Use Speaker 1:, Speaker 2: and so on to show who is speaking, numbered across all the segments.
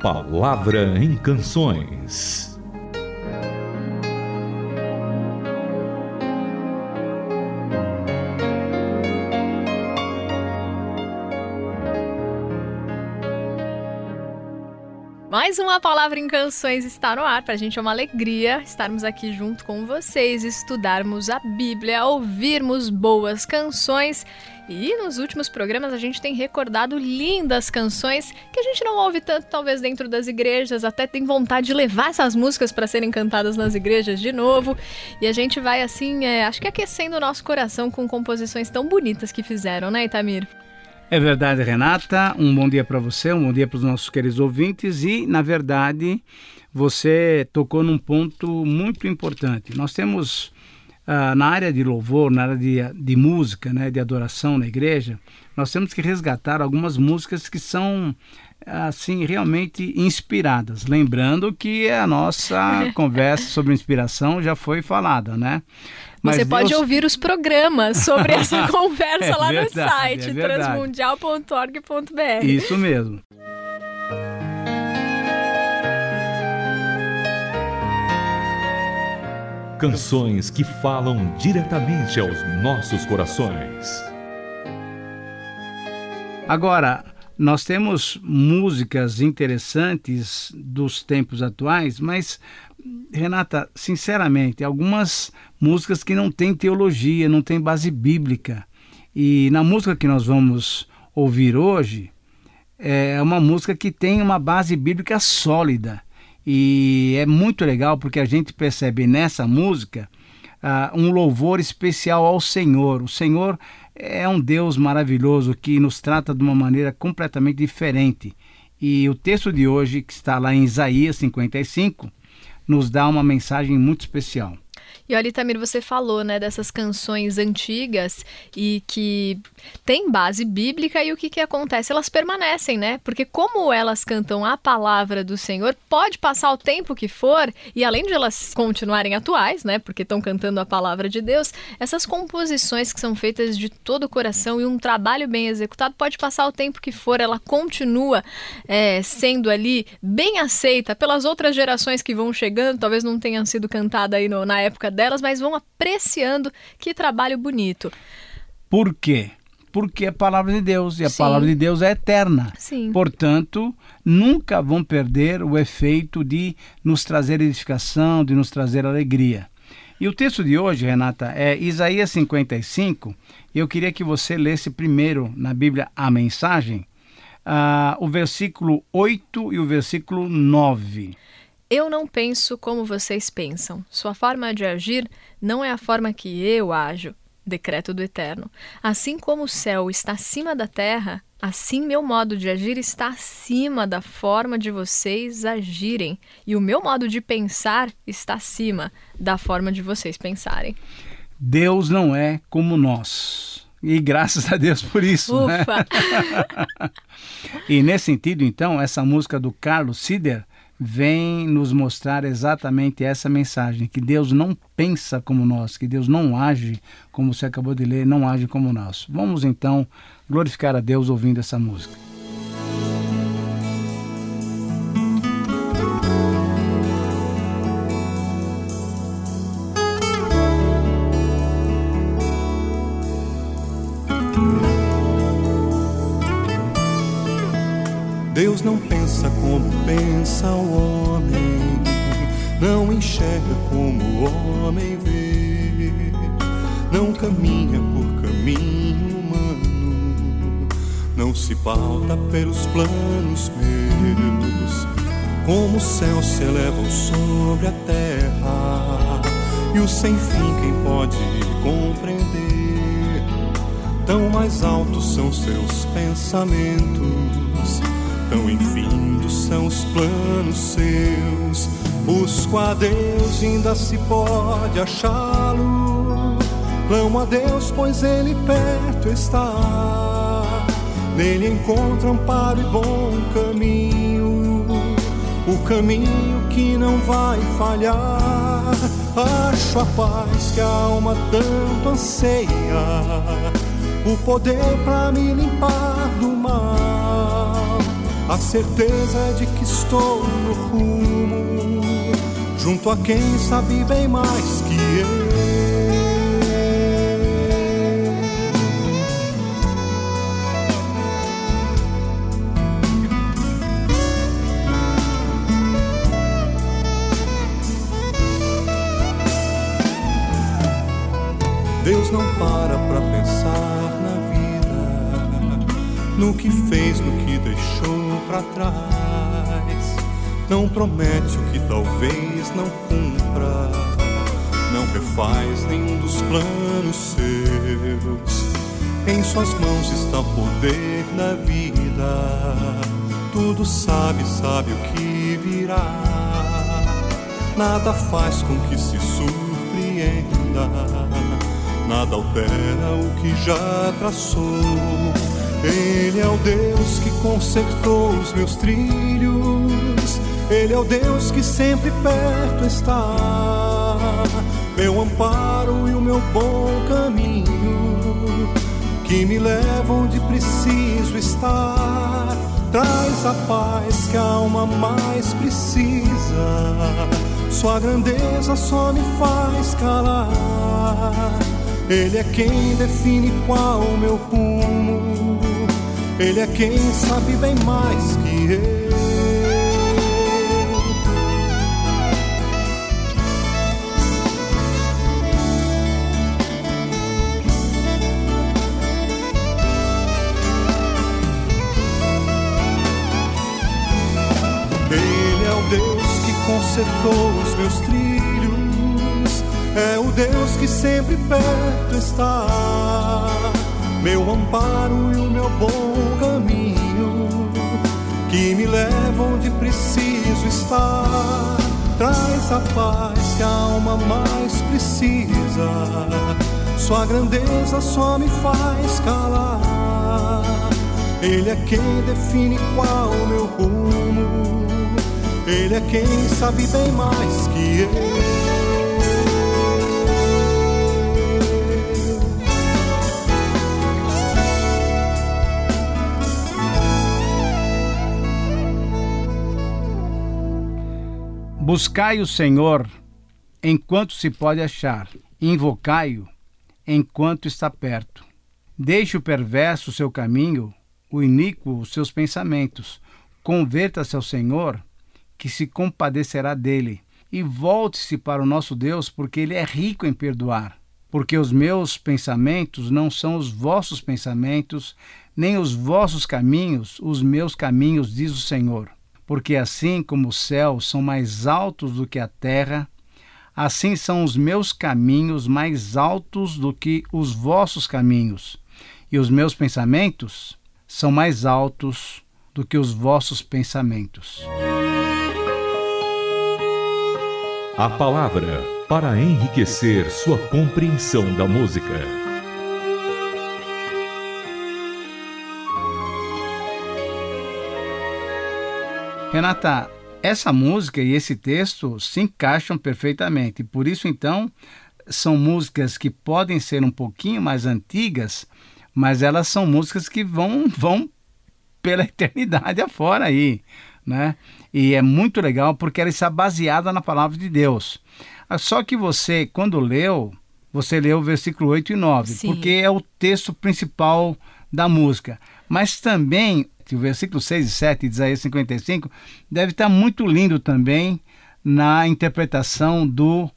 Speaker 1: Palavra em Canções.
Speaker 2: Mais uma palavra em canções está no ar. Para a gente é uma alegria estarmos aqui junto com vocês, estudarmos a Bíblia, ouvirmos boas canções. E nos últimos programas a gente tem recordado lindas canções que a gente não ouve tanto, talvez, dentro das igrejas, até tem vontade de levar essas músicas para serem cantadas nas igrejas de novo. E a gente vai, assim, é, acho que aquecendo o nosso coração com composições tão bonitas que fizeram, né, Itamir?
Speaker 3: É verdade, Renata. Um bom dia para você, um bom dia para os nossos queridos ouvintes. E, na verdade, você tocou num ponto muito importante. Nós temos ah, na área de louvor, na área de, de música, né, de adoração na igreja, nós temos que resgatar algumas músicas que são assim realmente inspiradas. Lembrando que a nossa conversa sobre inspiração já foi falada, né?
Speaker 2: Mas Você Deus... pode ouvir os programas sobre essa conversa é lá verdade, no site é transmundial.org.br.
Speaker 3: Isso mesmo.
Speaker 1: Canções que falam diretamente aos nossos corações.
Speaker 3: Agora, nós temos músicas interessantes dos tempos atuais, mas Renata, sinceramente, algumas músicas que não têm teologia, não têm base bíblica. E na música que nós vamos ouvir hoje, é uma música que tem uma base bíblica sólida. E é muito legal porque a gente percebe nessa música uh, um louvor especial ao Senhor. O Senhor é um Deus maravilhoso que nos trata de uma maneira completamente diferente. E o texto de hoje, que está lá em Isaías 55, nos dá uma mensagem muito especial.
Speaker 2: E olha, Tamir, você falou, né, dessas canções antigas e que tem base bíblica e o que, que acontece? Elas permanecem, né? Porque como elas cantam a palavra do Senhor, pode passar o tempo que for e além de elas continuarem atuais, né? Porque estão cantando a palavra de Deus, essas composições que são feitas de todo o coração e um trabalho bem executado, pode passar o tempo que for, ela continua é, sendo ali bem aceita pelas outras gerações que vão chegando, talvez não tenham sido cantada aí no, na época delas, mas vão apreciando que trabalho bonito.
Speaker 3: Por quê? Porque é palavra de Deus e a Sim. palavra de Deus é eterna.
Speaker 2: Sim.
Speaker 3: Portanto, nunca vão perder o efeito de nos trazer edificação, de nos trazer alegria. E o texto de hoje, Renata, é Isaías 55. Eu queria que você lesse primeiro na Bíblia a mensagem, uh, o versículo 8 e o versículo 9.
Speaker 2: Eu não penso como vocês pensam. Sua forma de agir não é a forma que eu ajo. Decreto do Eterno. Assim como o céu está acima da terra, assim meu modo de agir está acima da forma de vocês agirem. E o meu modo de pensar está acima da forma de vocês pensarem.
Speaker 3: Deus não é como nós. E graças a Deus por isso.
Speaker 2: Né? Ufa!
Speaker 3: Né? e nesse sentido, então, essa música do Carlos Sider vem nos mostrar exatamente essa mensagem: que Deus não pensa como nós, que Deus não age como você acabou de ler, não age como nós. Vamos então glorificar a Deus ouvindo essa música.
Speaker 4: Pensa como pensa o homem, não enxerga como o homem vê, não caminha por caminho humano, não se pauta pelos planos meus. Como o céu se eleva sobre a terra, e o sem fim quem pode compreender? Tão mais altos são seus pensamentos Tão infindos são os planos seus. Busco a Deus, ainda se pode achá-lo. Clamo a Deus, pois Ele perto está. Nele encontro amparo e bom caminho. O caminho que não vai falhar. Acho a paz que a alma tanto anseia. O poder para me limpar do mal a certeza de que estou no rumo, junto a quem sabe bem mais que eu. Pra trás. Não promete o que talvez não cumpra, não refaz nenhum dos planos seus. Em suas mãos está o poder da vida, tudo sabe, sabe o que virá. Nada faz com que se surpreenda nada altera o que já traçou. Ele é o Deus que consertou os meus trilhos, Ele é o Deus que sempre perto está, meu amparo e o meu bom caminho, que me leva onde preciso estar. Traz a paz que a alma mais precisa, Sua grandeza só me faz calar ele é quem define qual o meu rumo. Ele é quem sabe bem mais que eu. Ele é o Deus que consertou os meus trilhos é o Deus que sempre perto está, meu amparo e o meu bom caminho, que me leva onde preciso estar. Traz a paz que a alma mais precisa, sua grandeza só me faz calar. Ele é quem define qual o meu rumo, ele é quem sabe bem mais que eu.
Speaker 3: Buscai o Senhor enquanto se pode achar, invocai-o enquanto está perto. Deixe o perverso seu caminho, o iníquo os seus pensamentos. Converta-se ao Senhor, que se compadecerá dele, e volte-se para o nosso Deus, porque ele é rico em perdoar. Porque os meus pensamentos não são os vossos pensamentos, nem os vossos caminhos, os meus caminhos, diz o Senhor porque assim como os céus são mais altos do que a terra, assim são os meus caminhos mais altos do que os vossos caminhos, e os meus pensamentos são mais altos do que os vossos pensamentos.
Speaker 1: A palavra para enriquecer sua compreensão da música.
Speaker 3: Renata, essa música e esse texto se encaixam perfeitamente. Por isso, então, são músicas que podem ser um pouquinho mais antigas, mas elas são músicas que vão, vão pela eternidade afora aí, né? E é muito legal porque ela está baseada na palavra de Deus. Ah, só que você, quando leu, você leu o versículo 8 e 9, Sim. porque é o texto principal da música. Mas também o versículo 6 e 7 de Isaías 55 deve estar muito lindo também na interpretação do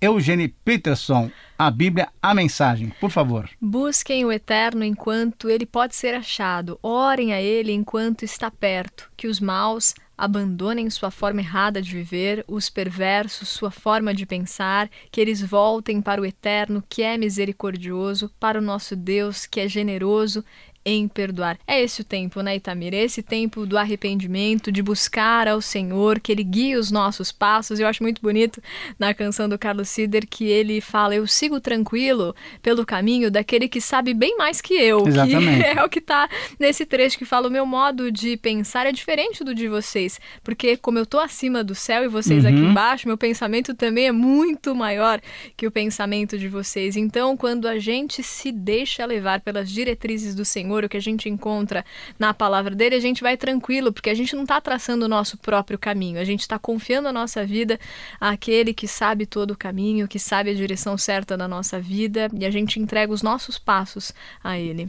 Speaker 3: Eugene Peterson, a Bíblia, a mensagem. Por favor.
Speaker 2: Busquem o eterno enquanto ele pode ser achado. Orem a ele enquanto está perto. Que os maus abandonem sua forma errada de viver, os perversos sua forma de pensar, que eles voltem para o eterno que é misericordioso, para o nosso Deus que é generoso em perdoar. É esse o tempo, né, Itamir? É esse tempo do arrependimento, de buscar ao Senhor, que Ele guie os nossos passos. Eu acho muito bonito na canção do Carlos Sider que ele fala: Eu sigo tranquilo pelo caminho daquele que sabe bem mais que eu.
Speaker 3: Exatamente.
Speaker 2: Que é o que está nesse trecho que fala: O meu modo de pensar é diferente do de vocês, porque como eu estou acima do céu e vocês uhum. aqui embaixo, meu pensamento também é muito maior que o pensamento de vocês. Então, quando a gente se deixa levar pelas diretrizes do Senhor, Senhor, o que a gente encontra na palavra dele, a gente vai tranquilo, porque a gente não está traçando o nosso próprio caminho, a gente está confiando a nossa vida àquele que sabe todo o caminho, que sabe a direção certa da nossa vida e a gente entrega os nossos passos a ele.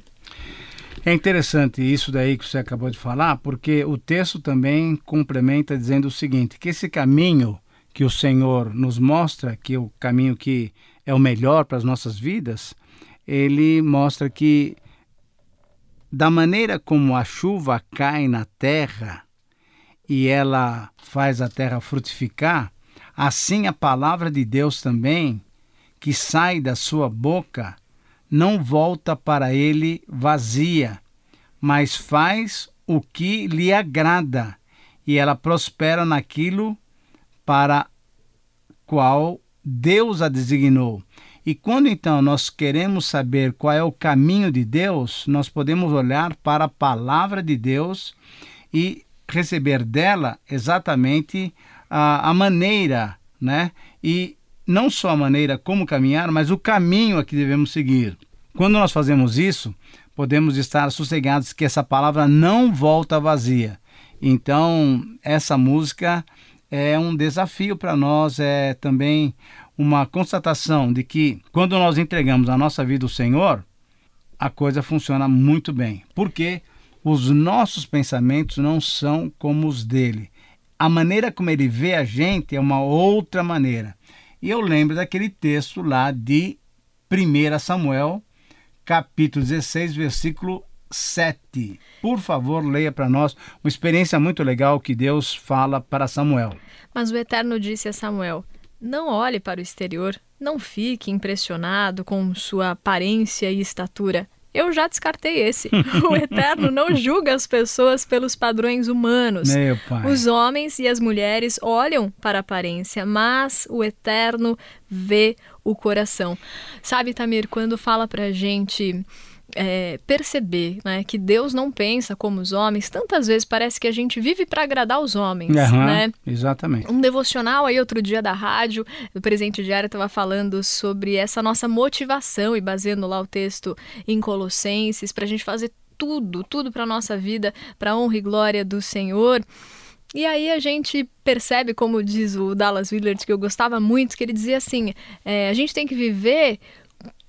Speaker 3: É interessante isso daí que você acabou de falar, porque o texto também complementa dizendo o seguinte: que esse caminho que o Senhor nos mostra, que é o caminho que é o melhor para as nossas vidas, ele mostra que da maneira como a chuva cai na terra e ela faz a terra frutificar, assim a palavra de Deus também, que sai da sua boca, não volta para ele vazia, mas faz o que lhe agrada, e ela prospera naquilo para qual Deus a designou. E quando então nós queremos saber qual é o caminho de Deus, nós podemos olhar para a palavra de Deus e receber dela exatamente a, a maneira, né? E não só a maneira como caminhar, mas o caminho a que devemos seguir. Quando nós fazemos isso, podemos estar sossegados que essa palavra não volta vazia. Então, essa música é um desafio para nós, é também uma constatação de que quando nós entregamos a nossa vida ao Senhor, a coisa funciona muito bem. Porque os nossos pensamentos não são como os dele. A maneira como ele vê a gente é uma outra maneira. E eu lembro daquele texto lá de 1 Samuel, capítulo 16, versículo 7. Por favor, leia para nós uma experiência muito legal que Deus fala para Samuel.
Speaker 2: Mas o Eterno disse a Samuel: Não olhe para o exterior, não fique impressionado com sua aparência e estatura. Eu já descartei esse. o Eterno não julga as pessoas pelos padrões humanos.
Speaker 3: Meu pai.
Speaker 2: Os homens e as mulheres olham para a aparência, mas o Eterno vê o coração. Sabe, Tamir, quando fala pra gente é, perceber né, que Deus não pensa como os homens, tantas vezes parece que a gente vive para agradar os homens,
Speaker 3: Uhum,
Speaker 2: né?
Speaker 3: Exatamente.
Speaker 2: Um devocional aí outro dia da rádio, do Presente Diário, estava falando sobre essa nossa motivação e baseando lá o texto em Colossenses, para a gente fazer tudo, tudo para nossa vida, para honra e glória do Senhor. E aí a gente percebe, como diz o Dallas Willard, que eu gostava muito, que ele dizia assim: é, a gente tem que viver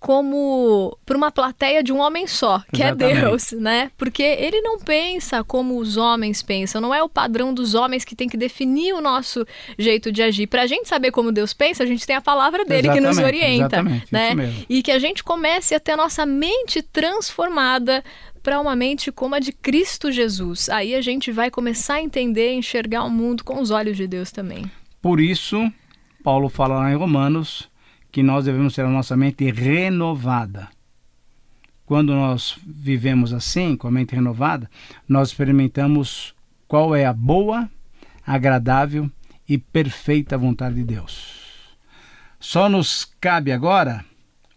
Speaker 2: como para uma plateia de um homem só, que
Speaker 3: Exatamente.
Speaker 2: é Deus, né? Porque ele não pensa como os homens pensam, não é o padrão dos homens que tem que definir o nosso jeito de agir. Para a gente saber como Deus pensa, a gente tem a palavra dele que nos
Speaker 3: Exatamente,
Speaker 2: orienta,
Speaker 3: exatamente,
Speaker 2: né? E que a gente comece a ter a nossa mente transformada para uma mente como a de Cristo Jesus. Aí a gente vai começar a entender, enxergar o mundo com os olhos de Deus também.
Speaker 3: Por isso, Paulo fala lá em Romanos que nós devemos ter a nossa mente renovada. Quando nós vivemos assim, com a mente renovada, nós experimentamos qual é a boa, agradável e perfeita vontade de Deus. Só nos cabe agora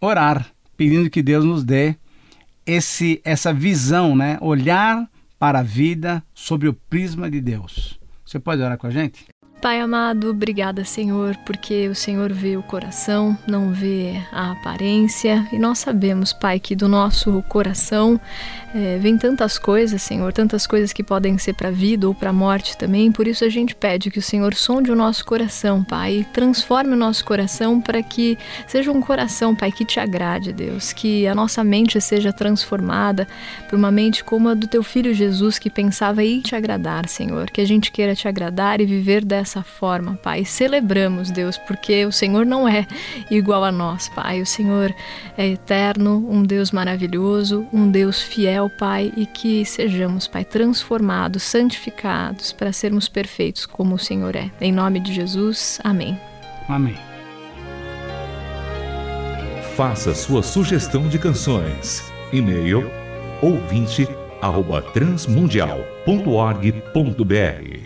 Speaker 3: orar, pedindo que Deus nos dê esse, essa visão, né? olhar para a vida sobre o prisma de Deus. Você pode orar com a gente?
Speaker 2: Pai amado, obrigada, Senhor, porque o Senhor vê o coração, não vê a aparência. E nós sabemos, Pai, que do nosso coração é, vem tantas coisas, Senhor, tantas coisas que podem ser para a vida ou para a morte também. Por isso a gente pede que o Senhor sonde o nosso coração, Pai, e transforme o nosso coração para que seja um coração, Pai, que te agrade, Deus. Que a nossa mente seja transformada por uma mente como a do teu filho Jesus, que pensava em te agradar, Senhor. Que a gente queira te agradar e viver dessa dessa forma, Pai. Celebramos, Deus, porque o Senhor não é igual a nós, Pai. O Senhor é eterno, um Deus maravilhoso, um Deus fiel, Pai, e que sejamos, Pai, transformados, santificados para sermos perfeitos como o Senhor é. Em nome de Jesus, amém.
Speaker 3: Amém.
Speaker 1: Faça sua sugestão de canções. E-mail ouvinte@transmundial.org.br